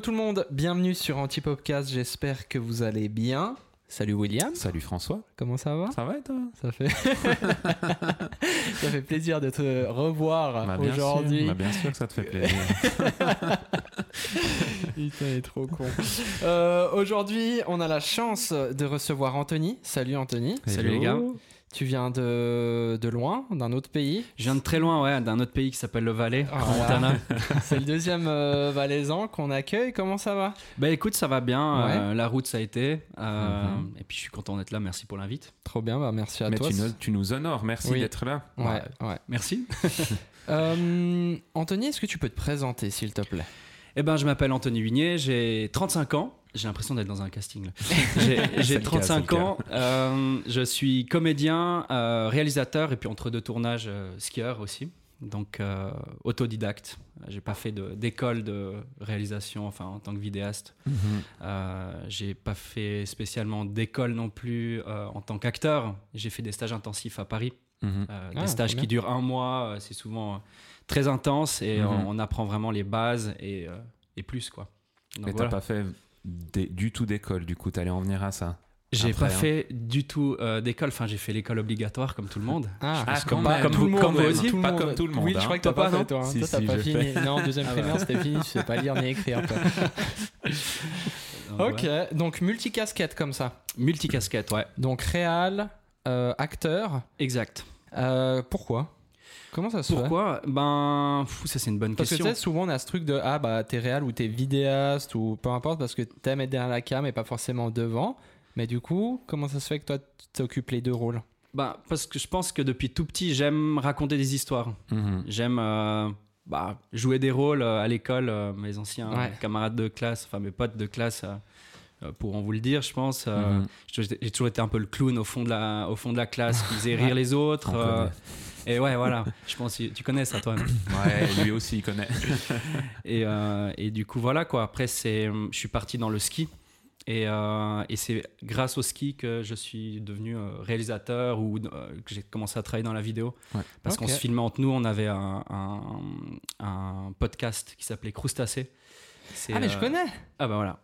Hello tout le monde, bienvenue sur Antipopcast, j'espère que vous allez bien. Salut William. Salut François. Comment ça va? Ça va et toi? Ça fait ça fait plaisir de te revoir bah, aujourd'hui. Bah, bien sûr que ça te fait plaisir. Putain, il est trop con. Euh, aujourd'hui, on a la chance de recevoir Anthony. Salut Anthony. Salut les gars. Tu viens de, de loin, d'un autre pays Je viens de très loin, ouais, d'un autre pays qui s'appelle le Valais, Ah, Montana. C'est le deuxième euh, valaisan qu'on accueille. Comment ça va? Bah écoute, ça va bien. Ouais. euh, la route, ça a été. euh, Mhm. Et puis je suis content d'être là. Merci pour l'invite. Trop bien, bah merci à Mais toi. tu nous, tu nous honores, merci Oui. d'être là. Ouais, ouais. Merci. Euh, Anthony, est-ce que tu peux te présenter, s'il te plaît? Eh ben, je m'appelle Anthony Vignier, j'ai 35 ans. J'ai l'impression d'être dans un casting. J'ai- C'est J'ai le cas, 35 c'est le ans. euh, je suis comédien, euh, réalisateur et puis entre deux tournages, euh, skieur aussi. Donc euh, autodidacte. J'ai pas fait d'école de, réalisation, enfin en tant que vidéaste. Mhm. Euh, j'ai pas fait spécialement d'école non plus euh, en tant qu'acteur. J'ai fait des stages intensifs à Paris, Mhm. euh, Ah, des stages qui durent un mois. euh, C'est souvent euh, très intense et Mhm. on, on apprend vraiment les bases et, euh, et plus quoi. Donc, Mais t'as voilà. pas fait des- du tout d'école, du coup, t'allais en venir à ça. J'ai pas hein. fait du tout euh, d'école. Enfin, j'ai fait l'école obligatoire comme tout le monde. Ah, Ah, comme- tout le vous- monde, comme vous aussi. tout le Pas monde. comme tout le monde, Oui, je hein. crois que t'as Toi pas pas, fait, toi. hein. Si, toi, si, t'as pas fini. Non, deuxième Ah primaire, bah. c'était fini. Tu sais pas lire ni écrire, Ok, donc multicasquette comme ça. Multicasquette, ouais. Donc réal, euh, acteur. Exact. Euh, pourquoi? Comment ça se fait Pourquoi? Ben, fou, ça c'est une bonne Parce que tu question. sais, souvent on a ce truc de ah bah t'es réal ou t'es vidéaste ou peu importe parce que t'aimes être derrière la cam et pas forcément devant. Mais du coup, comment ça se fait que toi tu t'occupes les deux rôles? Ben, parce que je pense que depuis tout petit, j'aime raconter des histoires. Mhm. J'aime euh, bah, jouer des rôles euh, à l'école. euh, mes anciens Ouais. camarades de classe, enfin mes potes de classe, pourront vous le dire, je pense. euh, Mhm. J'ai toujours été un peu le clown au fond de la, au fond de la classe qui faisait rire les autres. Euh, et ouais, voilà. Je pense que tu connais ça, toi. Ouais, lui aussi, il connaît. Et, euh, et du coup, voilà quoi. Après, je suis parti dans le ski. Et, euh, et c'est grâce au ski que je suis devenu euh, réalisateur ou euh, que j'ai commencé à travailler dans la vidéo. Ouais. Parce qu'on se filmait entre nous. On avait un, un, un podcast qui s'appelait Crustacé. Ah mais je euh, connais Ah bah voilà.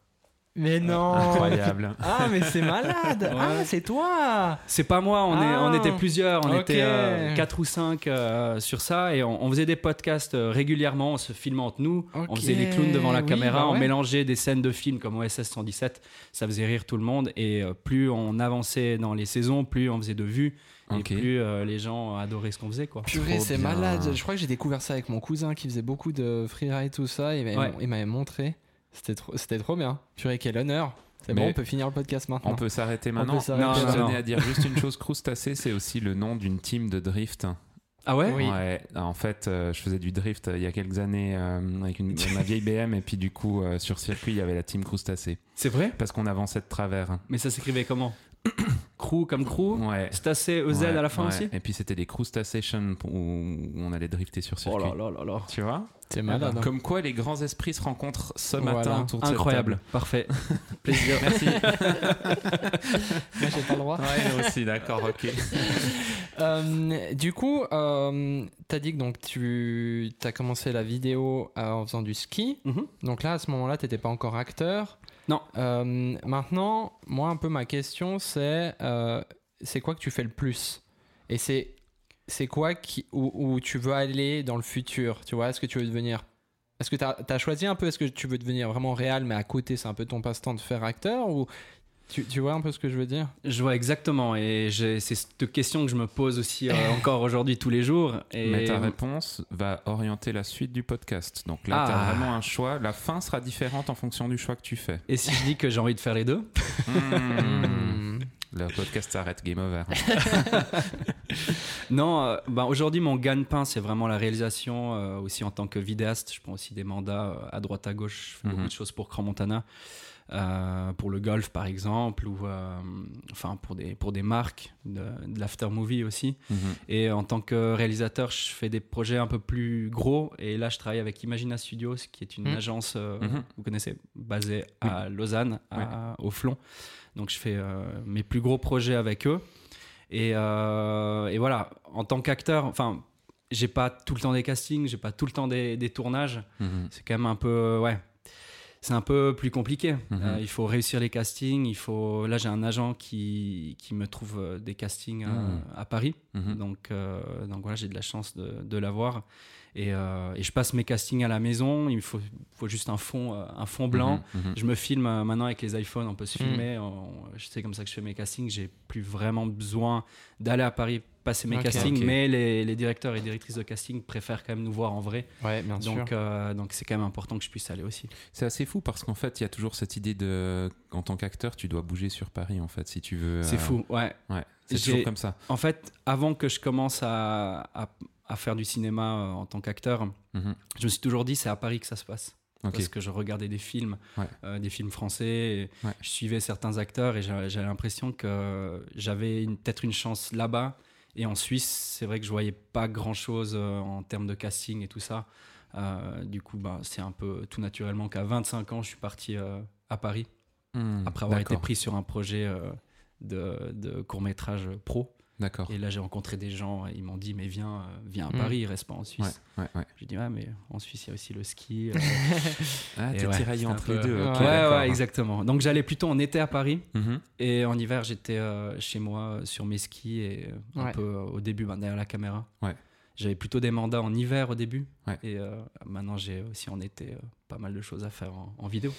Mais non Incroyable. Ah mais c'est malade Ah c'est toi C'est pas moi, on, est, Ah. on était plusieurs, on était euh, quatre ou cinq euh, sur ça et on, on faisait des podcasts euh, régulièrement, on se filmait entre nous, on faisait les clowns devant la Oui, caméra, bah on mélangeait des scènes de films comme OSS 117, ça faisait rire tout le monde et euh, plus on avançait dans les saisons, plus on faisait de vues et plus euh, les gens adoraient ce qu'on faisait quoi. Purée c'est malade Je crois que j'ai découvert ça avec mon cousin qui faisait beaucoup de freeride tout ça. Il m'avait Ouais. il m'avait montré. C'était trop, c'était trop bien. Purée quel honneur C'est bon on peut finir le podcast maintenant. On peut s'arrêter maintenant. peut Non, Je tenais à dire juste une chose, Crustacé, c'est aussi le nom d'une team de drift. Ah ouais Oui. Ouais, en fait, euh, je faisais du drift euh, il y a quelques années euh, avec une, ma vieille BM et puis du coup euh, sur circuit il y avait la team Crustacé C'est vrai parce qu'on avançait de travers. Mais ça s'écrivait comment Crew comme crew Ouais. Stacé EZ Ouais, à la fin ouais. aussi Et puis c'était des Crustaceation où on allait drifter sur Oh circuit. là là là là. Tu vois C'est malade. hein. Comme quoi les grands esprits se rencontrent ce Voilà. matin autour de cette Incroyable, table. parfait. Plaisir. Merci. Moi j'ai pas le droit. ouais, aussi, d'accord, ok. Euh, du coup, euh, t'as dit que donc tu as commencé la vidéo euh, en faisant du ski. Mhm. Donc là, à ce moment-là, t'étais pas encore acteur. Non. Euh, maintenant, moi, un peu ma question, c'est euh, c'est quoi que tu fais le plus? Et c'est c'est quoi qui, où, où tu veux aller dans le futur Tu vois, est-ce que tu veux devenir est-ce que tu as, choisi un peu Est-ce que tu veux devenir vraiment réel, mais à côté, c'est un peu ton passe-temps de faire acteur ou tu, tu vois un peu ce que je veux dire? Je vois exactement, et c'est cette question que je me pose aussi euh, encore aujourd'hui tous les jours. Et Mais ta réponse va orienter la suite du podcast. Donc là, Ah. tu as vraiment un choix. La fin sera différente en fonction du choix que tu fais. Et si je dis que j'ai envie de faire les deux? Hmm. Le podcast s'arrête, game over. Non, euh, ben aujourd'hui mon gagne-pain c'est vraiment la réalisation. euh, aussi en tant que vidéaste, je prends aussi des mandats euh, à droite à gauche. Je fais Mhm. beaucoup de choses pour Grand Montana, euh, pour le golf par exemple, ou euh, enfin pour des pour des marques de, de l'after movie aussi. Mhm. Et en tant que réalisateur, je fais des projets un peu plus gros. Et là, je travaille avec Imagina Studios, qui est une Mhm. agence, euh, Mhm. vous connaissez, basée à Lausanne, à- au Flon. Donc, je fais euh, mes plus gros projets avec eux. Et, euh, et voilà, en tant qu'acteur, enfin, j'ai pas tout le temps des castings, j'ai pas tout le temps des, des tournages. C'est quand même un peu, ouais. C'est un peu plus compliqué. Mhm. Euh, il faut réussir les castings. Il faut. Là, j'ai un agent qui, qui me trouve euh, des castings à, Mhm. à Paris. Mhm. Donc, euh, donc voilà, j'ai de la chance de, de l'avoir. Et, euh, et je passe mes castings à la maison. Il me faut, faut juste un fond, euh, un fond blanc. Mhm, mhm. Je me filme euh, maintenant avec les iPhones, on peut se Mhm. filmer. on- je sais comme ça que je fais mes castings. J'ai plus vraiment besoin d'aller à Paris passer mes castings, mais les, les directeurs et directrices de casting préfèrent quand même nous voir en vrai. Ouais, bien sûr. Donc, euh, donc c'est quand même important que je puisse aller aussi. C'est assez fou parce qu'en fait, il y a toujours cette idée de, en tant qu'acteur, tu dois bouger sur Paris en fait, si tu veux. C'est euh, fou, ouais. Ouais, c'est toujours comme ça. En fait, avant que je commence à, à, à faire du cinéma euh, en tant qu'acteur, Mhm. je me suis toujours dit c'est à Paris que ça se passe. Parce que je regardais des films, Ouais. euh, des films français, et Ouais. je suivais certains acteurs et j'avais j'avais l'impression que j'avais une- peut-être une chance là-bas. Et en Suisse, c'est vrai que je voyais pas grand-chose euh, en termes de casting et tout ça. Euh, du coup, bah, c'est un peu tout naturellement qu'à 25 ans, je suis parti euh, à Paris Hmm, après avoir été pris sur un projet euh, de, de court-métrage pro. D'accord. Et là, j'ai rencontré des gens, ils m'ont dit, mais viens, euh, viens à Mm. Paris, reste pas en Ouais, Suisse. ouais, ouais. J'ai dit, ouais, mais en Suisse, il y a aussi le ski. euh. Ah, t'es ouais, tiraillé entre peu- les deux. Ouais, ouais, ouais, exactement. Donc, j'allais plutôt en été à Paris, Mhm. et en hiver, j'étais euh, chez moi euh, sur mes skis, et un Ouais. peu euh, au début, ben, derrière la caméra. Ouais. J'avais plutôt des mandats en hiver au début, Ouais. et euh, maintenant, j'ai aussi en été euh, pas mal de choses à faire en, en vidéo.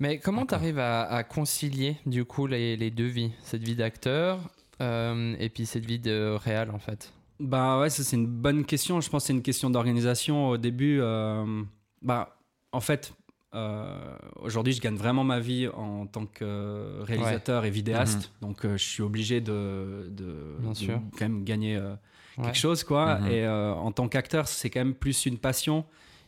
Mais comment tu arrives à, à concilier du coup les, les deux vies? Cette vie d'acteur et puis cette vie de réal en fait Bah ouais, ça c'est une bonne question. Je pense que c'est une question d'organisation. Au début, euh, bah en fait, euh, aujourd'hui, je gagne vraiment ma vie en tant que réalisateur et vidéaste. Donc, euh, je suis obligé de, de, Bien de sûr. quand même gagner euh, Ouais. quelque chose, quoi. Mhm. Et euh, en tant qu'acteur, c'est quand même plus une passion.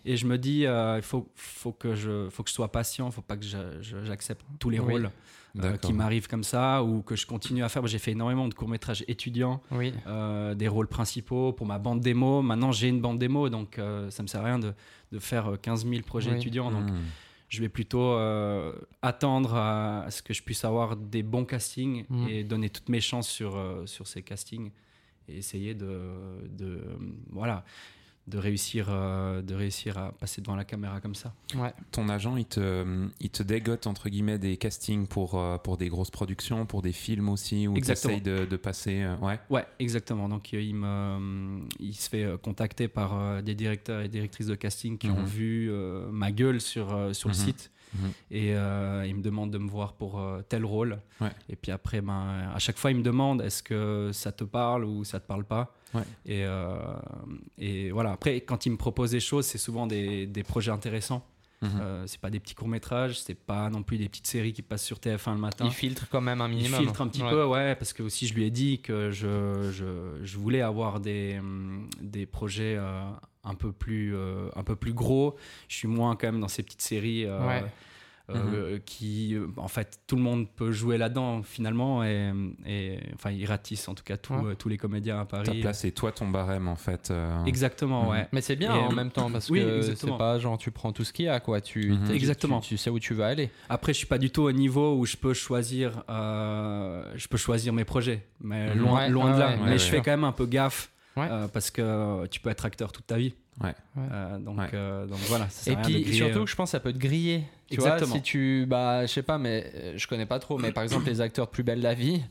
Et je me dis, euh, il faut, faut, que je, faut que je sois patient. Il faut pas que j'accepte tous les Oui. rôles euh, qui m'arrivent comme ça ou que je continue à faire. J'ai fait énormément de courts-métrages étudiants Oui. euh, des rôles principaux pour ma bande démo. Maintenant, j'ai une bande démo, donc ça me sert à rien de, de faire euh, 15 000 projets Oui. étudiants. Donc, Hmm. je vais plutôt attendre à, à ce que je puisse avoir des bons castings Mm. et donner toutes mes chances sur, sur ces castings et essayer de, de voilà de réussir euh, de réussir à passer devant la caméra comme ça. Ouais. Ton agent, il te, il te dégote entre guillemets des castings pour, euh, pour des grosses productions, pour des films aussi, où tu Exactement. de, de passer. euh, ouais. Ouais, exactement. Donc euh, il, me, il se fait euh, contacter par euh, des directeurs et directrices de casting qui Mhm. ont vu euh, ma gueule sur, euh, sur le Mhm. site. Mhm. Et euh, il me demande de me voir pour euh, tel rôle. Ouais. Et puis après, ben, à chaque fois, il me demande est-ce que ça te parle ou ça te parle pas? Ouais. Et, euh, et voilà. Après, quand il me propose des choses, c'est souvent des, des projets intéressants. Mhm. Euh, c'est pas des petits courts métrages, c'est pas non plus des petites séries qui passent sur TF1 le matin. Il filtre quand même un Il minimum. filtre un petit Ouais. peu, ouais, parce que aussi je lui ai dit que je, je, je voulais avoir des, des projets euh, un, peu plus, euh, un peu plus gros. Je suis moins quand même dans ces petites séries euh, euh, qui, euh, en fait, tout le monde peut jouer là-dedans finalement. Et, et enfin, ils ratissent en tout cas Ouais. euh, tous les comédiens à Ta Paris. place, c'est toi ton barème en fait. euh, Exactement, Mhm. ouais. Mais c'est bien Et, en même temps parce oui, que c'est pas genre tu prends tout ce qu'il y a quoi. Tu, Mhm. Exactement. Tu, tu sais où tu veux aller. Après, je suis pas du tout au niveau où je peux choisir, euh, je peux choisir mes projets, mais Mhm. loin, Ouais, loin de ouais, là. ouais, mais ouais, je fais quand même un peu gaffe Ouais. euh, parce que tu peux être acteur toute ta vie. Ouais. Euh, donc, Ouais. euh, donc voilà. ça sert Et à rien de puis griller, surtout euh. que je pense que ça peut te griller. Tu Exactement. vois, si tu bah je sais pas mais euh, je connais pas trop mais par exemple les acteurs de Plus belle la vie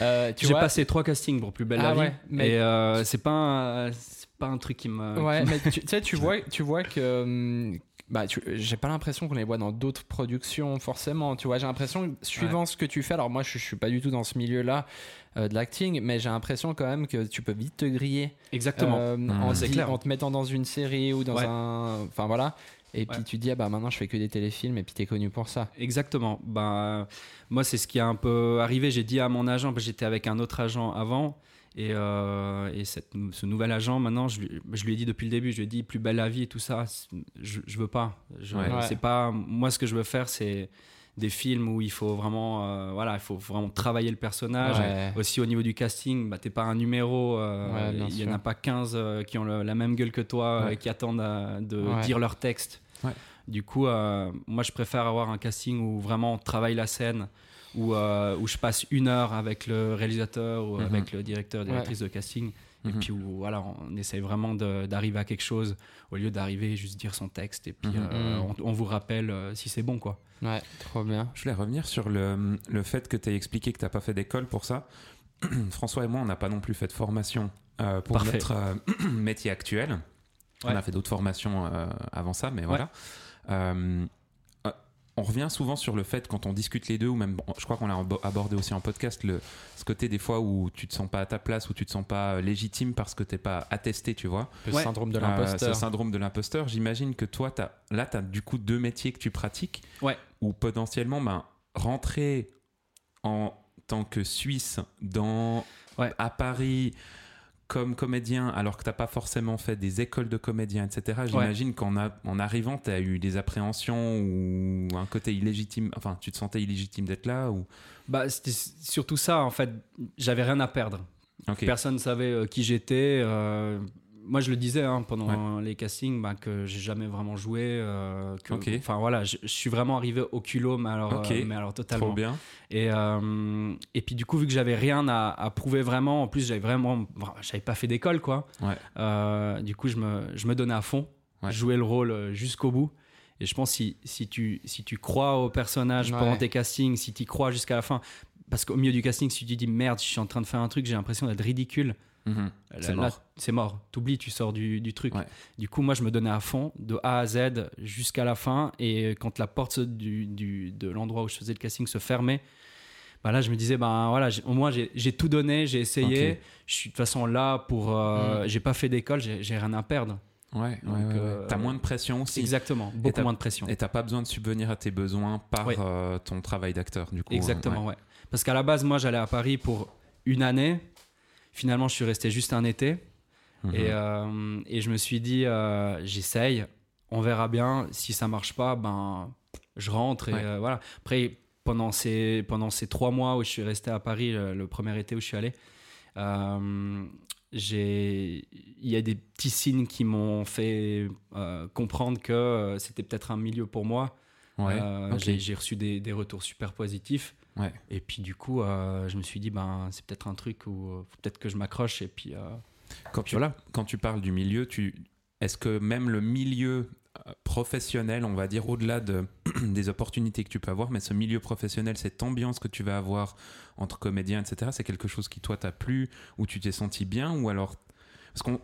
euh, tu j'ai vois passé trois castings pour Plus belle Ah la vie, ouais, mais- et euh, c'est pas un- c'est pas un truc qui me. Ouais, qui me- mais tu tu sais, tu vois, tu vois que. hum, Bah, tu- j'ai pas l'impression qu'on les voit dans d'autres productions forcément. Tu vois, j'ai l'impression, que suivant ce que tu fais, alors moi je, je suis pas du tout dans ce milieu-là euh, de l'acting, mais j'ai l'impression quand même que tu peux vite te griller Exactement. euh, Mmh. en, C'est di- clair. en te mettant dans une série ou dans Ouais. un. Enfin voilà. Et puis tu dis, ah bah maintenant je fais que des téléfilms et puis t'es connu pour ça. Exactement. Ben, moi, c'est ce qui a un peu arrivé. J'ai dit à mon agent, parce que j'étais avec un autre agent avant, et, euh, et cette- ce nouvel agent, maintenant, je, lui- je lui ai dit depuis le début, je lui ai dit plus belle la vie et tout ça, je, je veux pas. Je, Ouais. C'est pas. Moi, ce que je veux faire, c'est des films où il faut vraiment, euh, voilà, il faut vraiment travailler le personnage. Ouais. Aussi au niveau du casting, bah, t'es pas un numéro, euh, Ouais, il y en a pas 15 euh, qui ont le- la même gueule que toi Ouais. et qui attendent de Ouais. dire leur texte. Ouais. Du coup, euh, moi je préfère avoir un casting où vraiment on travaille la scène, où, euh, où je passe une heure avec le réalisateur ou Mhm. avec le directeur, directrice de casting Et Mhm. puis où, voilà, on essaye vraiment d'arriver à quelque chose au lieu d'arriver juste dire son texte et puis Mhm. euh, on, on vous rappelle euh, si c'est bon quoi. Ouais, trop bien. Je voulais revenir sur le, le fait que tu as expliqué que tu n'as pas fait d'école pour ça. François et moi, on n'a pas non plus fait de formation euh, pour Parfait. notre euh, métier actuel. On a fait d'autres formations euh, avant ça, mais voilà. Euh, euh, on revient souvent sur le fait, quand on discute les deux, ou même, bon, je crois qu'on l'a abo- abordé aussi en podcast, le, ce côté des fois où tu te sens pas à ta place, où tu te sens pas légitime parce que t'es pas attesté, tu vois. Le Ouais. syndrome de Euh, l'imposteur. ce syndrome de l'imposteur, j'imagine que toi, as, là, tu as du coup deux métiers que tu pratiques. Ouais. Ou potentiellement, ben, rentrer en tant que Suisse dans, Ouais. à Paris comme comédien, alors que tu n'as pas forcément fait des écoles de comédien, etc. J'imagine qu'en a- en arrivant, tu as eu des appréhensions ou un côté illégitime. Enfin, tu te sentais illégitime d'être là ou... Bah, c'était surtout ça en fait. J'avais rien à perdre. Ok. Personne ne savait euh, qui j'étais. euh, moi, je le disais hein, pendant les castings bah, que j'ai jamais vraiment joué. euh, que- Ok. Enfin voilà, je, je suis vraiment arrivé au culot, mais alors, euh, mais alors totalement. Trop bien. Et, euh, et puis du coup, vu que j'avais rien à, à prouver vraiment, en plus j'avais vraiment, j'avais pas fait d'école quoi. Ouais. Euh, du coup, je me, je me donnais à fond, Ouais. je jouais le rôle jusqu'au bout. Et je pense si, si tu si tu crois au personnage Ouais. pendant tes castings, si tu y crois jusqu'à la fin, parce qu'au milieu du casting, si tu te dis merde, je suis en train de faire un truc, j'ai l'impression d'être ridicule. Mhm. C'est mort. C'est mort. T'oublies, tu sors du, du truc. Ouais. Du coup, moi, je me donnais à fond, de A à Z, jusqu'à la fin. Et quand la porte du, du- de l'endroit où je faisais le casting se fermait, bah là, je me disais, ben voilà, au moins, j'ai tout donné, j'ai essayé. Je suis de toute façon là pour. euh, J'ai pas fait d'école, j'ai rien à perdre. Ouais, euh, T'as moins de pression aussi. Exactement. Beaucoup moins de pression. Et t'as pas besoin de subvenir à tes besoins par euh, ton travail d'acteur, du coup. Exactement, euh, ouais. Parce qu'à la base, moi, j'allais à Paris pour une année. Finalement, je suis resté juste un été. Mhm. Et, euh, et je me suis dit, euh, j'essaye, on verra bien. Si ça marche pas, ben, je rentre. Et Ouais. euh, voilà. Après, pendant ces, pendant ces trois mois où je suis resté à Paris, le, le premier été où je suis allé, il y a des petits signes qui m'ont fait comprendre que c'était peut-être un milieu pour moi. Ouais, J'ai reçu des, des retours super positifs. Ouais. Et puis du coup, euh, je me suis dit, ben, c'est peut-être un truc où euh, faut peut-être que je m'accroche. Et puis, euh, Quand tu, quand tu parles du milieu, tu, est-ce que même le milieu professionnel, on va dire, au-delà de, des opportunités que tu peux avoir, mais ce milieu professionnel, cette ambiance que tu vas avoir entre comédiens, etc., c'est quelque chose qui, toi, t'a plu, ou tu t'es senti bien, ou alors... Parce qu'on...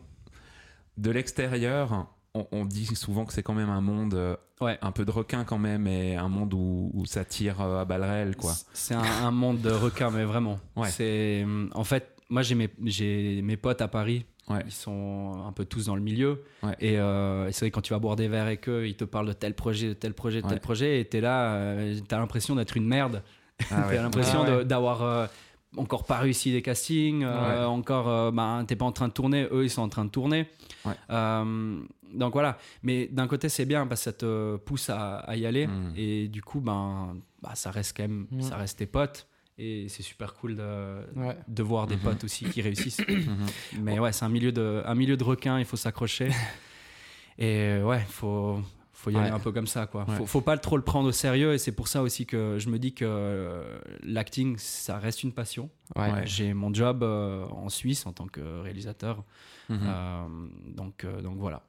De l'extérieur, on, on dit souvent que c'est quand même un monde euh, Ouais. un peu de requin quand même, et un monde où, où ça tire euh, à balles réelles, quoi. C'est un, un monde de requins, mais vraiment. Ouais. C'est, en fait, moi j'ai mes, j'ai mes potes à Paris. Ouais. Ils sont un peu tous dans le milieu. Ouais. Et, euh, et c'est vrai, quand tu vas boire des verres avec eux, ils te parlent de tel projet, de tel projet, de tel projet. Et t'es là, euh, t'as l'impression d'être une merde. Ah ouais. T'as l'impression Ah d'avoir euh, encore pas réussi des castings, euh, encore, euh, ben, t'es pas en train de tourner, eux ils sont en train de tourner. Ouais. Euh, donc voilà. Mais d'un côté, c'est bien parce que ça te pousse à, à y aller. Mm. Et du coup, ben, bah, ça reste quand même, ça reste tes potes. Et c'est super cool de, Ouais. de voir des Mhm. potes aussi qui réussissent. Mhm. Mais ouais, c'est un milieu de, un milieu de requins, il faut s'accrocher. Et ouais, il faut, faut y aller Ouais. un peu comme ça. Quoi. Ouais. Faut, faut pas trop le prendre au sérieux. Et c'est pour ça aussi que je me dis que euh, l'acting, ça reste une passion. Ouais. Ouais. J'ai mon job euh, en Suisse en tant que réalisateur. Mhm. Euh, donc, euh, donc voilà.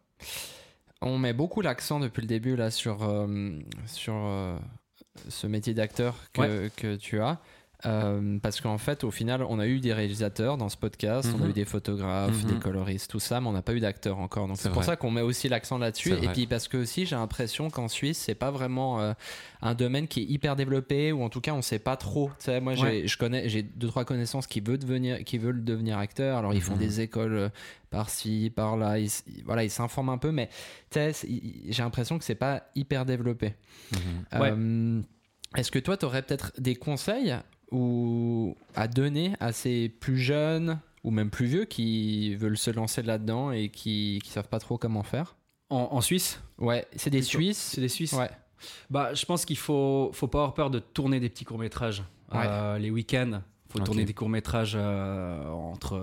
On met beaucoup l'accent depuis le début là sur, euh, sur euh, ce métier d'acteur que, que tu as. Euh, parce qu'en fait, au final, on a eu des réalisateurs dans ce podcast, on a Mhm. eu des photographes, Mhm. des coloristes, tout ça, mais on n'a pas eu d'acteurs encore. Donc C'est pour ça qu'on met aussi l'accent là-dessus. Et vrai. puis parce que aussi, j'ai l'impression qu'en Suisse, c'est pas vraiment euh, un domaine qui est hyper développé, ou en tout cas, on sait pas trop. Moi, Ouais. je connais, j'ai deux trois connaissances qui veulent devenir, qui veulent devenir acteurs. Alors ils font Mhm. des écoles euh, par-ci, par-là. Ils, voilà, ils s'informent un peu, mais j'ai l'impression que c'est pas hyper développé. Mhm. Ouais. Est-ce que toi, tu aurais peut-être des conseils ou à donner à ces plus jeunes ou même plus vieux qui veulent se lancer là-dedans et qui qui savent pas trop comment faire? En, en Suisse? Ouais, c'est des Plutôt. Suisses. C'est des Suisses Ouais. Bah, je pense qu'il faut, faut pas avoir peur de tourner des petits courts-métrages. Ouais. Euh, les week-ends, faut tourner des courts-métrages euh, entre,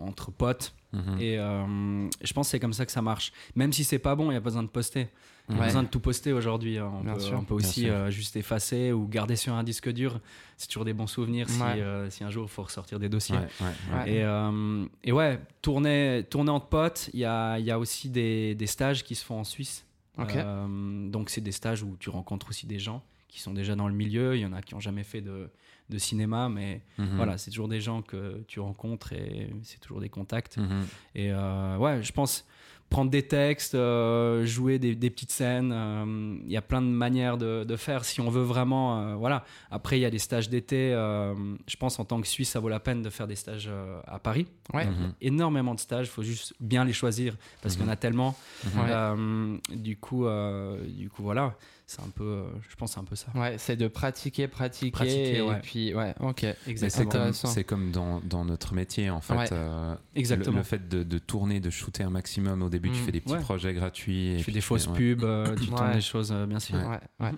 entre potes. Mhm. Et euh, je pense que c'est comme ça que ça marche. Même si c'est pas bon, il n'y a pas besoin de poster. Il y a Ouais. besoin de tout poster aujourd'hui. hein. On, Bien peut, sûr. on peut Bien aussi sûr. euh, juste effacer ou garder sur un disque dur. C'est toujours des bons souvenirs si, Ouais. euh, si un jour il faut ressortir des dossiers. Ouais, ouais, ouais. Ouais. Et, euh, et ouais, tourner, tourner entre potes, il y a, il y a aussi des, des stages qui se font en Suisse. Ok. Euh, donc c'est des stages où tu rencontres aussi des gens qui sont déjà dans le milieu. Il y en a qui n'ont jamais fait de, de cinéma, mais Mhm. voilà, c'est toujours des gens que tu rencontres et c'est toujours des contacts. Mhm. Et euh, ouais, je pense prendre des textes, euh, jouer des, des petites scènes, euh, il y a plein de manières de, de faire si on veut vraiment. euh, voilà. Après, il y a des stages d'été. euh, je pense en tant que Suisse, ça vaut la peine de faire des stages euh, à Paris. Ouais. Mhm. Énormément de stages, il faut juste bien les choisir parce qu'il y en a tellement. Mhm. Euh, du coup, euh, du coup, voilà, c'est un peu, euh, je pense, c'est un peu ça. Ouais, c'est de pratiquer, pratiquer, Pratiquer, et ouais. puis ouais, ok. C'est Exactement. comme, c'est comme dans, dans notre métier, en fait. Ouais. euh, Exactement. Le, le fait de, de tourner, de shooter un maximum. Au début, tu Mm. fais des petits Ouais. projets gratuits. et Tu fais des fausses ouais. pubs, euh, tu tournes des choses, euh, bien sûr. Ouais, ouais.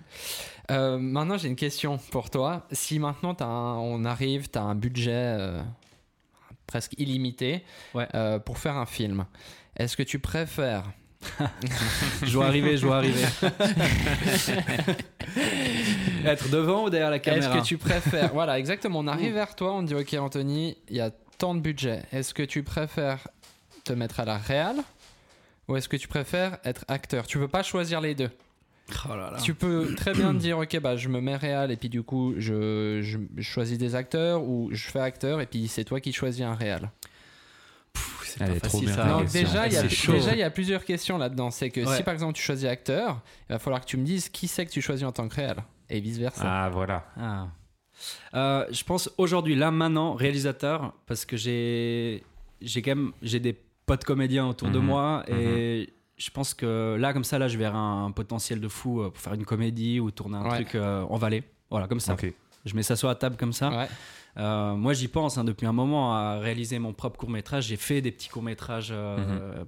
Euh, maintenant, j'ai une question pour toi. Si maintenant as un- on arrive, tu as un budget euh, presque illimité Ouais. euh, pour faire un film, est-ce que tu préfères Je vois arriver, je vois arriver. Être devant ou derrière la Est-ce caméra que tu préfères Voilà, exactement. On arrive vers toi, on dit OK, Anthony, il y a tant de budget. Est-ce que tu préfères te mettre à la réal ou est-ce que tu préfères être acteur? Tu veux pas choisir les deux. Oh là là. Tu peux très bien te dire OK, bah je me mets réal et puis du coup je, je- je choisis des acteurs ou je fais acteur et puis c'est toi qui choisis un réal. Pff, c'est Elle pas est trop facile bien, ça. ta Non, question. déjà il y a C'est chaud. déjà il y a plusieurs questions là-dedans. C'est que Ouais. si par exemple tu choisis acteur, il va falloir que tu me dises qui c'est que tu choisis en tant que réal et vice versa. Ah, voilà. Ah. Euh, je pense aujourd'hui, là maintenant, réalisateur, parce que j'ai j'ai quand même j'ai des potes comédiens autour de Mhm. moi et je pense que là comme ça là je verrai un, potentiel de fou euh, pour faire une comédie ou tourner un Ouais. truc euh, en Valais. Voilà comme ça. Ok. Je mets ça sur la table comme ça. Ouais. Euh, moi, j'y pense hein, depuis un moment à réaliser mon propre court métrage. J'ai fait des petits courts métrages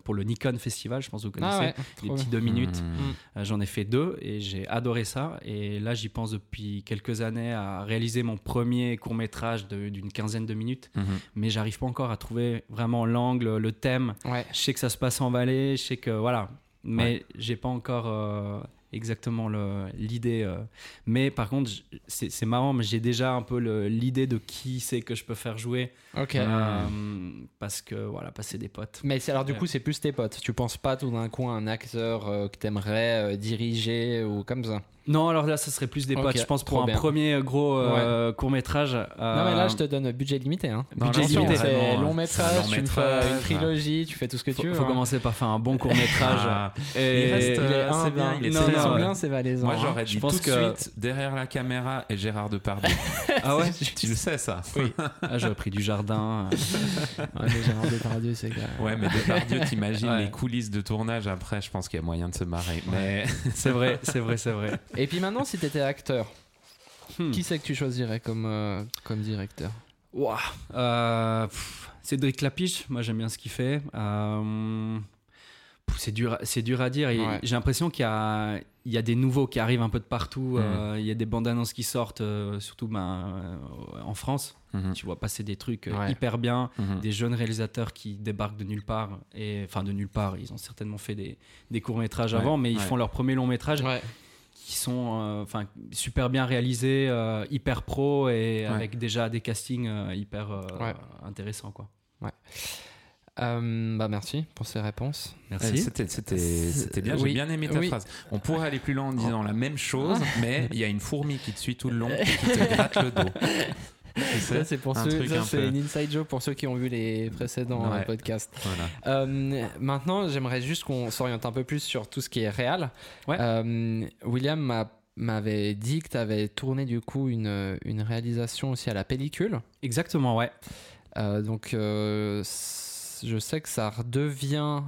pour le Nikon Festival, je pense que vous connaissez. Ah ouais. Des petits bien. deux minutes. Mhm. Euh, J'en ai fait deux et j'ai adoré ça. Et là, j'y pense depuis quelques années à réaliser mon premier court métrage d'une quinzaine de minutes. Mhm. Mais j'arrive pas encore à trouver vraiment l'angle, le thème. Ouais. Je sais que ça se passe en Valais, je sais que voilà. Mais j'ai pas encore euh, exactement l'idée. euh. Mais par contre, c'est marrant, mais j'ai déjà un peu l'idée de qui c'est que je peux faire jouer. Ok. Euh, parce que voilà, passer des potes. Mais alors du Ouais. coup, c'est plus tes potes. Tu penses pas tout d'un coup à un acteur euh, que t'aimerais euh, diriger ou comme ça? Non, alors là, ça serait plus des potes. Je pense pour un bien. premier gros court métrage. Non, mais là, je te donne budget limité. Hein. Non, Budget non, limité, c'est long euh, métrage, c'est un long tu me fais métrage. une trilogie, tu fais tout ce que faut, tu veux. faut hein. commencer par faire un bon court métrage. Et il reste, Il est euh, c'est bien, hein. il est Non, C'est non, bien, c'est valaisant. Moi, hein. j'aurais Je dit pense tout de que- suite derrière la caméra et Gérard Depardieu. ah ouais? Tu le sais, ça ah, J'aurais pris du jardin. Ouais, mais Gérard Depardieu, c'est clair. Ouais, mais Depardieu, t'imagines les coulisses de tournage après, je pense qu'il y a moyen de se marrer. Mais c'est vrai, c'est vrai, c'est vrai. Et puis maintenant, si t'étais acteur, Hmm. qui c'est que tu choisirais comme, euh, comme directeur pff, Cédric Clapiche, moi j'aime bien ce qu'il fait. Euh, c'est dur, c'est dur à dire. Ouais. J'ai l'impression qu'il y a, il y a des nouveaux qui arrivent un peu de partout. Mhm. Euh, il y a des bandes annonces qui sortent, euh, surtout ben, euh, en France. Mhm, Tu vois passer des trucs Ouais. hyper bien, mhm. des jeunes réalisateurs qui débarquent de nulle part. Et enfin de nulle part, ils ont certainement fait des, des courts métrages Ouais, avant, mais ils font leur premier long métrage. Qui sont euh, enfin super bien réalisés, euh, hyper pro et avec déjà des castings euh, hyper euh, Ouais. intéressants quoi. Euh, bah merci pour ces réponses. Merci. C'était, c'était, c'était bien, j'ai Oui, bien aimé ta oui. phrase. On pourrait aller plus loin en disant la même chose, mais il y a une fourmi qui te suit tout le long et qui te gratte le dos. Ça, c'est pour un ceux, ça, un c'est une inside joke pour ceux qui ont vu les précédents Ouais. euh, podcasts. Voilà. Euh, maintenant, j'aimerais juste qu'on s'oriente un peu plus sur tout ce qui est réel. Ouais. Euh, William m'a- m'avait dit que tu avais tourné du coup une, une réalisation aussi à la pellicule. Exactement, ouais. Euh, donc, euh, je sais que ça redevient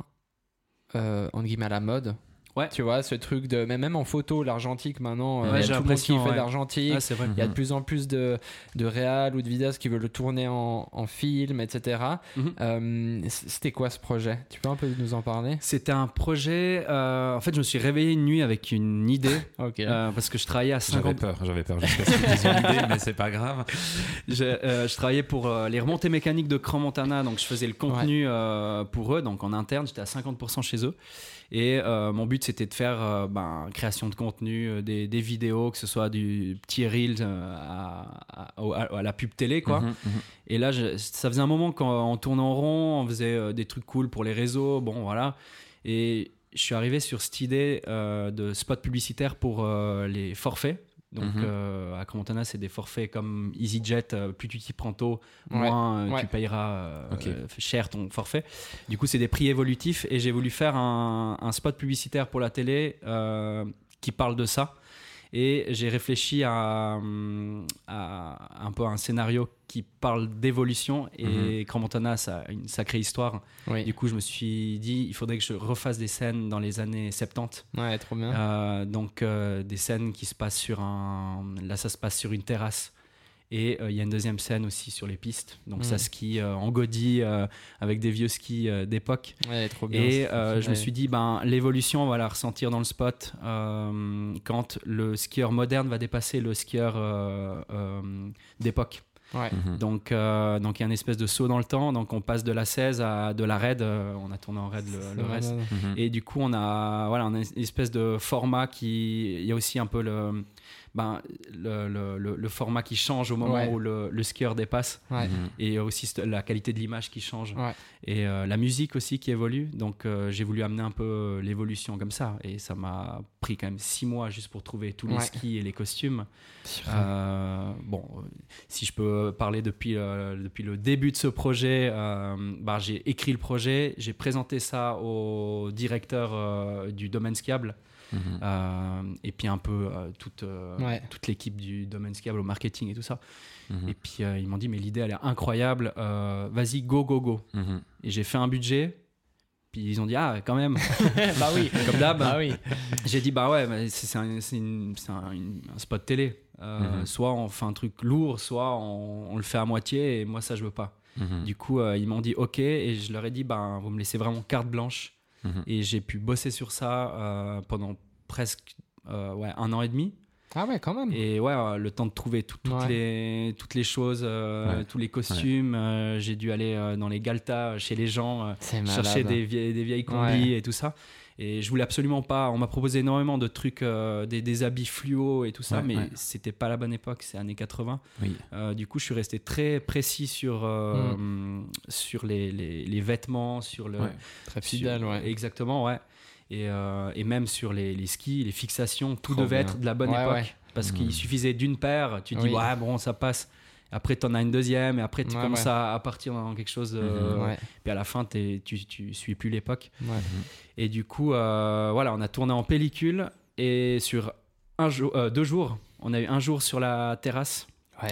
euh, entre guillemets à la mode. Ouais. Tu vois, ce truc de. Mais même en photo, l'argentique maintenant, euh, Ouais, a tout le monde qui fait de ouais. l'argentique. Ah. Il y a de Mhm. plus en plus de, de réals ou de vidéastes qui veulent le tourner en, en film, etc. Mhm. Euh, C'était quoi ce projet? Tu peux un peu nous en parler? C'était un projet. euh, en fait, je me suis réveillé une nuit avec une idée euh, parce que je travaillais à J'avais 50. peur, j'avais peur jusqu'à ce qu'ils aient une idée, mais c'est pas grave. Je, euh, je travaillais pour euh, les remontées mécaniques de Cran Montana, donc je faisais le contenu euh, pour eux, donc en interne, j'étais à 50% chez eux. Et euh, mon but, but, c'était de faire euh, ben, création de contenu, euh, des, des vidéos, que ce soit du petit reel euh, à, à- au- à- à la pub télé, quoi. Mhm, mhm. Et là, je- ça faisait un moment qu'on tournait en rond, on faisait des trucs cool pour les réseaux, bon voilà. Et je suis arrivé sur cette idée de spot publicitaire pour les forfaits. Donc Mhm. euh, à Cromontana, c'est des forfaits comme EasyJet, euh, plus tu t'y prends tôt, moins euh, ouais. tu payeras cher ton forfait. Du coup, c'est des prix évolutifs et j'ai voulu faire un, un spot publicitaire pour la télé qui parle de ça. Et j'ai réfléchi à, à un peu un scénario qui parle d'évolution. Et Grand Montana, ça a une sacrée histoire. Oui. Du coup, je me suis dit, il faudrait que je refasse des scènes dans les années 70. Ouais, trop bien. Euh, donc, euh, des scènes qui se passent sur un. Là, ça se passe sur une terrasse. Et euh, il y a une deuxième scène aussi sur les pistes. Donc, Mm. ça skie euh, en godille euh, avec des vieux skis euh, d'époque. Ouais, trop bien. Et je me suis dit, ben, l'évolution, on va la ressentir dans le spot euh, quand le skieur moderne va dépasser le skieur euh, euh, d'époque. Ouais. Mhm. Donc, euh, donc il y a une espèce de saut dans le temps. Donc, on passe de la 16 à de la raid. Euh, on a tourné en raid le, reste. Mhm. Et du coup, on a, voilà, on a une espèce de format qui. Il y a aussi un peu le, ben, le, le- le- le format qui change au moment Ouais. où le, le skieur dépasse. Ouais. Mhm. Et aussi la qualité de l'image qui change. Ouais. Et euh, la musique aussi qui évolue. Donc, euh, j'ai voulu amener un peu euh, l'évolution comme ça. Et ça m'a pris quand même six mois juste pour trouver tous les skis et les costumes. Euh, bon, si je peux parler depuis, euh, depuis le début de ce projet, euh, bah, j'ai écrit le projet, j'ai présenté ça au directeur euh, du domaine skiable Mhm. euh, et puis un peu euh, toute, euh, Ouais. Toute l'équipe du domaine skiable au marketing et tout ça. Mhm. Et puis euh, ils m'ont dit, mais l'idée elle est incroyable, euh, vas-y, go, go, go. Mhm. Et j'ai fait un budget. Puis ils ont dit, ah, quand même, bah oui. comme d'hab. Bah oui. J'ai dit, bah ouais, c'est un, spot télé. Euh, Mhm. Soit on fait un truc lourd, soit on, on le fait à moitié, et moi, ça, je veux pas. Du coup, euh, ils m'ont dit, ok, et je leur ai dit, bah, vous me laissez vraiment carte blanche. Et j'ai pu bosser sur ça euh, pendant presque euh, ouais, un an et demi. Ah ouais, quand même. Et ouais, euh, le temps de trouver tout- toutes, Ouais. les, toutes les choses, euh, Ouais. tous les costumes. euh, j'ai dû aller euh, dans les galtas chez les gens. euh, chercher des vieilles, des vieilles combis et tout ça. Et je voulais absolument pas. On m'a proposé énormément de trucs, euh, des, des habits fluo et tout ça, Ouais, mais ouais. c'était pas la bonne époque, c'est années 80. Oui. Euh, du coup, je suis resté très précis sur, euh, Mm. sur les, les, les vêtements, sur le. Ouais. Très sur- fidèle, ouais. Exactement, ouais. Et, euh, et même sur les, les skis, les fixations, tout Trop devait bien. être de la bonne Ouais, époque. ouais. Parce qu'il suffisait d'une paire, tu dis, Oui. ouais, bon, ça passe. Après, tu en as une deuxième, et après, tu Ouais, commences ouais. À, à partir dans quelque chose. Mhm. Ouais. Puis à la fin, tu, tu suis plus l'époque. Et du coup, euh, voilà, on a tourné en pellicule et sur un jour, euh, deux jours, on a eu un jour sur la terrasse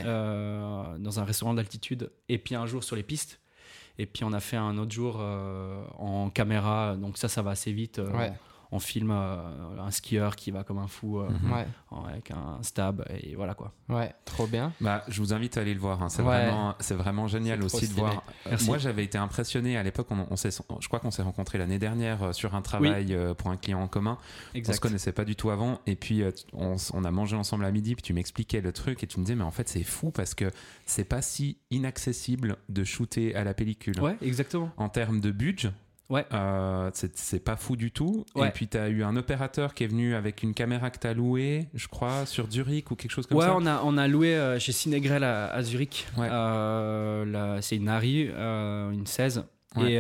euh, dans un restaurant d'altitude et puis un jour sur les pistes. Et puis on a fait un autre jour euh, en caméra, donc ça, ça va assez vite. euh. On filme euh, un skieur qui va comme un fou euh, Mhm. Ouais. avec un stab et voilà quoi. Ouais. Trop bien. Bah, je vous invite à aller le voir. hein. C'est Ouais. vraiment, c'est vraiment génial aussi de stylé. voir. Euh, Merci. Moi, j'avais été impressionné à l'époque. On, on s'est, je crois qu'on s'est rencontrés l'année dernière euh, sur un travail pour un client en commun. On se Exact. connaissait pas du tout avant. Et puis, on a mangé ensemble à midi. Puis tu m'expliquais le truc et tu me disais, mais en fait, c'est fou parce que c'est pas si inaccessible de shooter à la pellicule. Ouais, exactement. En termes de budget. Ouais. euh, c'est, c'est pas fou du tout. Ouais. Et puis, tu as eu un opérateur qui est venu avec une caméra que tu as louée, je crois, sur Zurich ou quelque chose comme ouais, ça. on a, on a loué euh, chez Cinegrel à, à Zurich. Ouais. Euh, c'est une Harry, euh, une 16. Ouais. Et,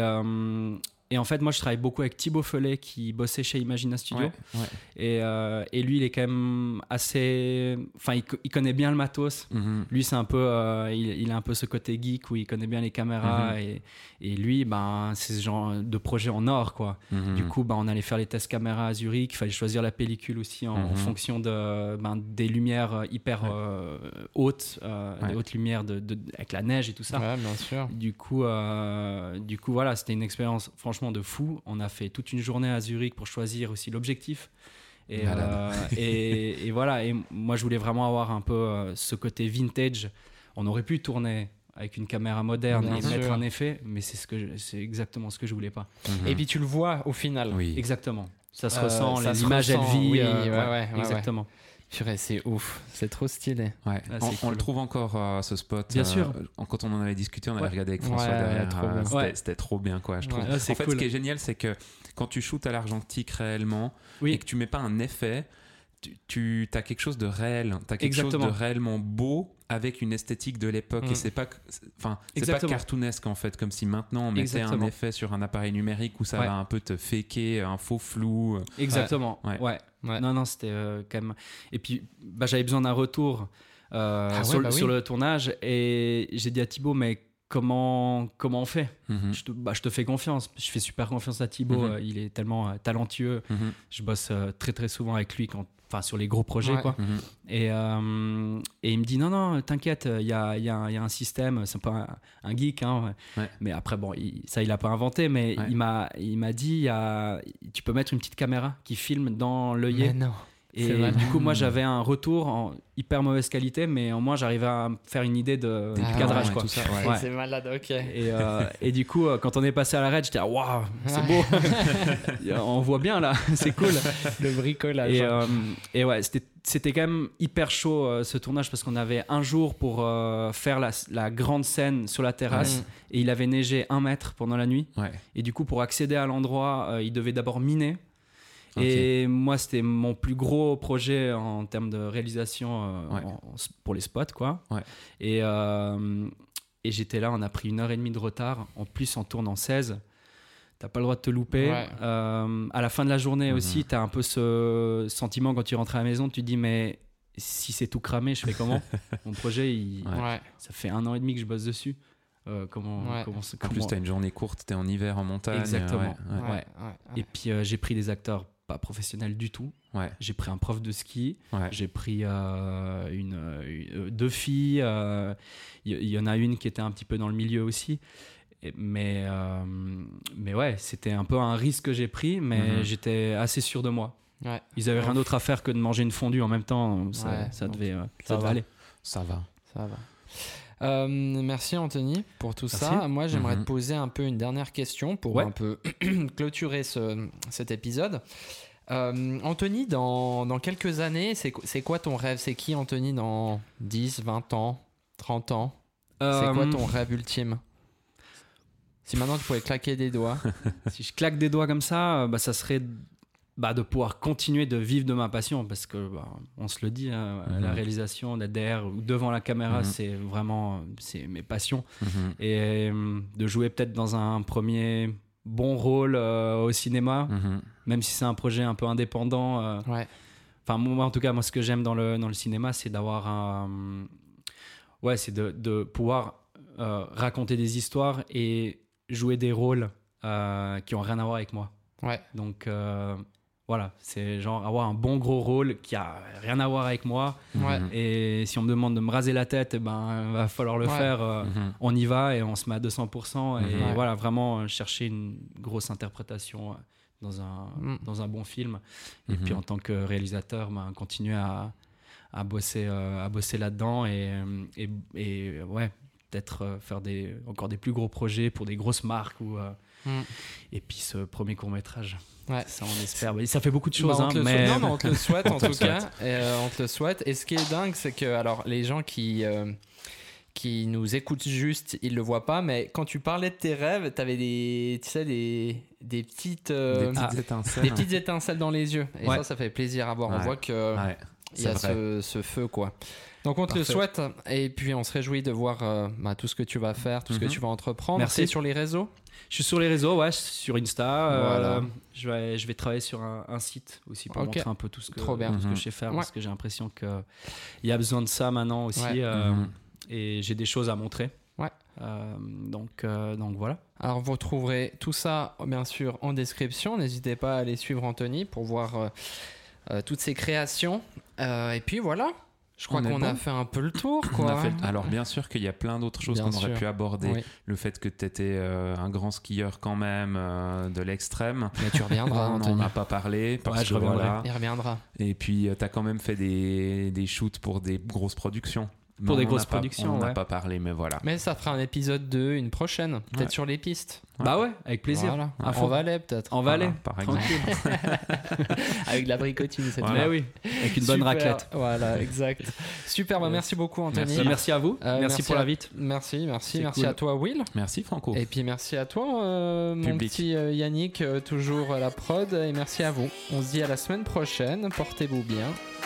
et en fait, moi, je travaille beaucoup avec Thibaut Follet qui bossait chez Imagina Studio. Ouais, ouais. Et, euh, et lui, il est quand même assez. Enfin, il, co- il connaît bien le matos. Mhm. Lui, c'est un peu, euh, il, il a un peu ce côté geek où il connaît bien les caméras Mhm. et, et lui, ben, c'est ce genre de projet en or, quoi. Mhm. Du coup, ben, on allait faire les tests caméra à Zurich. Il fallait choisir la pellicule aussi en, en fonction de, ben, des lumières hyper Ouais. euh, hautes, euh, Ouais. des hautes lumières de, de- avec la neige et tout ça. Ouais, bien sûr. Du coup, du coup, voilà, c'était une expérience franchement de fou. On a fait toute une journée à Zurich pour choisir aussi l'objectif. Et, euh, et, et voilà, et moi je voulais vraiment avoir un peu euh, ce côté vintage. On aurait pu tourner avec une caméra moderne Bien et sûr. mettre un effet, mais c'est ce que c'est exactement ce que je voulais pas. Mhm. Et puis tu le vois au final. oui. Exactement. Ça se Euh, ressent, ça se l'image elle vit. oui, euh, ouais, ouais, ouais, exactement. Purée, c'est ouf. C'est trop stylé. Ouais. Ah, on, le trouve encore euh, ce spot. Bien euh, sûr. Quand on en avait discuté, on avait Ouais. regardé avec François Ouais, derrière. trop euh, c'était, trop bien, quoi. Je trouve. Ouais. Ah, c'est en fait, cool. ce qui est génial, c'est que quand tu shootes à l'argentique réellement Oui. et que tu mets pas un effet, tu, as quelque chose de réel. Tu as quelque chose de réellement beau avec une esthétique de l'époque. Mm. Et c'est pas, enfin, c'est pas cartoonesque en fait, comme si maintenant on mettait un effet sur un appareil numérique où ça Ouais. va un peu te faker un faux flou. Exactement. Ouais. Ouais. Ouais. Non, non, c'était euh, quand même. Et puis, bah, j'avais besoin d'un retour euh, Ah sur, le- bah oui. sur le tournage et j'ai dit à Thibaut, mais comment, comment on fait Mhm. je, te, bah, je te fais confiance. Je fais super confiance à Thibaut. Mhm. euh, il est tellement euh, talentueux. Mhm. Je bosse euh, très, très souvent avec lui quand. Enfin, sur les gros projets, Ouais. quoi. Et, euh, et il me dit non, non, t'inquiète, il y a, il y a un- il y a un système, c'est pas un, un geek, hein, Ouais. mais après, bon, il- ça, il l'a pas inventé, mais Ouais. il m'a il m'a dit il y a, tu peux mettre une petite caméra qui filme dans l'œillet. Mais non. Et du coup, moi, j'avais un retour en hyper mauvaise qualité, mais au moins, j'arrivais à me faire une idée de, du Ah cadrage. ouais, quoi. ouais. C'est malade, ok. Et, euh, et du coup, euh, quand on est passé à la raid, j'étais waouh, c'est beau, on voit bien là, c'est cool. Le bricolage. Et, euh, et ouais, c'était c'était quand même hyper chaud euh, ce tournage parce qu'on avait un jour pour euh, faire la, la grande scène sur la terrasse Ouais. et il avait neigé un mètre pendant la nuit. Ouais. Et du coup, pour accéder à l'endroit, euh, il devait d'abord miner. Et moi, c'était mon plus gros projet en termes de réalisation euh, Ouais. en- en- pour les spots, quoi. Ouais. Et, euh, et j'étais là, on a pris une heure et demie de retard. En plus, on tourne en 16. T'as pas le droit de te louper. Ouais. Euh, à la fin de la journée Mhm. aussi, t'as un peu ce sentiment quand tu rentres à la maison, tu te dis, mais si c'est tout cramé, je fais comment? Mon projet, il- Ouais. Ouais. ça fait un an et demi que je bosse dessus. Euh, comment, Ouais. comment, En plus, t'as une journée courte, t'es en hiver en montagne. Exactement. ouais, ouais. Ouais. Ouais. ouais. Et puis euh, j'ai pris des acteurs pas professionnels du tout. Ouais. J'ai pris un prof de ski, Ouais. j'ai pris euh, une, euh, une- deux filles. euh, Il y, il y en a une qui était un petit peu dans le milieu aussi. Et- mais, euh, mais ouais, c'était un peu un risque que j'ai pris, mais Mhm. j'étais assez sûr de moi. Ouais. Ils avaient rien d'autre à faire que de manger une fondue en même temps. Ça, Ouais, ça devait, euh, ça ça devait va. aller. Ça va. Ça va. Euh, merci Anthony pour tout Merci. ça. Moi, j'aimerais Mhm. te poser un peu une dernière question pour Ouais. un peu clôturer ce- cet épisode. Euh, Anthony, dans, dans quelques années, c'est qu- c'est quoi ton rêve? C'est qui Anthony dans 10, 20 ans, 30 ans? C'est quoi Euh, ton rêve ultime? Si maintenant tu pouvais claquer des doigts. si je claque des doigts comme ça, bah, ça serait bah, de pouvoir continuer de vivre de ma passion parce que bah, on se le dit, hein, Mhm. la réalisation, d'être derrière ou devant la caméra, Mhm. c'est vraiment c'est mes passions. Mhm. Et euh, de jouer peut-être dans un premier bon rôle euh, au cinéma, même si c'est un projet un peu indépendant. euh, Ouais. Enfin, moi, en tout cas, moi, ce que j'aime dans le, dans le cinéma, c'est d'avoir un. Ouais, c'est de, de pouvoir euh, raconter des histoires et jouer des rôles euh, qui ont rien à voir avec moi. Ouais. Donc, euh, voilà, c'est genre avoir un bon gros rôle qui a rien à voir avec moi. Ouais. Et si on me demande de me raser la tête, eh ben, il va falloir le Ouais. faire. euh, Mhm. on y va et on se met à 200%. Et Mhm. Ouais. voilà, vraiment euh, chercher une grosse interprétation euh, dans un, Mm. dans un bon film. Et Mhm. puis en tant que réalisateur, ben, continuer à, à bosser, euh, à bosser là-dedans et, et, et, ouais, peut-être faire des, encore des plus gros projets pour des grosses marques. Ou, Mm. Et puis ce premier court-métrage. Ouais. Ça, on espère. Mais Ça fait beaucoup de Bah, choses, on hein, te le mais. souhaite. Non, mais on te le souhaite en tout cas. Et, euh, on te le souhaite. Et ce qui est dingue, c'est que alors les gens qui euh, qui nous écoutent juste, ils le voient pas. Mais quand tu parlais de tes rêves, t'avais des, tu sais, des des petites euh, Des petites ah, étincelles. des petites étincelles dans les yeux. Et Ouais. ça, ça fait plaisir à voir. On voit que Ouais, il y a ce, ce feu quoi. Donc on te le souhaite et puis on se réjouit de voir euh, bah, tout ce que tu vas faire, tout ce que Mhm. tu vas entreprendre. Merci. T'es sur les réseaux? Je suis sur les réseaux, ouais, sur Insta. euh, Voilà. je, vais, je vais travailler sur un, un site aussi pour montrer un peu tout ce que, Trop bien. tout ce que Mhm. je sais faire Ouais. parce que j'ai l'impression qu'il y a besoin de ça maintenant aussi. Ouais. euh, Mhm. Et j'ai des choses à montrer. Ouais. Euh, donc, euh, donc voilà. Alors vous trouverez tout ça bien sûr en description. N'hésitez pas à aller suivre Anthony pour voir euh, euh, toutes ses créations. Euh, et puis voilà. Je crois qu'on a fait un peu le tour. On Quoi. a fait le Alors bien sûr qu'il y a plein d'autres choses qu'on aurait pu aborder. Oui. Le fait que tu étais un grand skieur quand même euh, de l'extrême. Mais tu reviendras, On n'en a pas parlé. Parce Ouais, je que reviendrai. voilà. Il reviendra. Et puis tu as quand même fait des, des shoots pour des grosses productions. Pour Non, des grosses pas- productions, On n'a ouais. pas parlé, mais voilà. Mais ça fera un épisode 2, une prochaine. Peut-être Ouais. sur les pistes. Bah ouais, avec plaisir. Voilà. À En. Valais, peut-être. En Voilà, Valais, par exemple. tranquille. Avec de la bricotine, cette Voilà. Mais oui, avec une bonne Super. raclette. Voilà, exact. Super, bah merci beaucoup, Anthony. Bah, merci à vous. Euh, merci, pour à- l'invite. Merci, merci, merci cool. à toi, Will. Merci Franco. Et puis merci à toi, euh, mon petit euh, Yannick, euh, toujours à la prod. Et merci à vous. On se dit à la semaine prochaine. Portez-vous bien.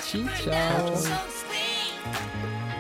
Ciao, ciao.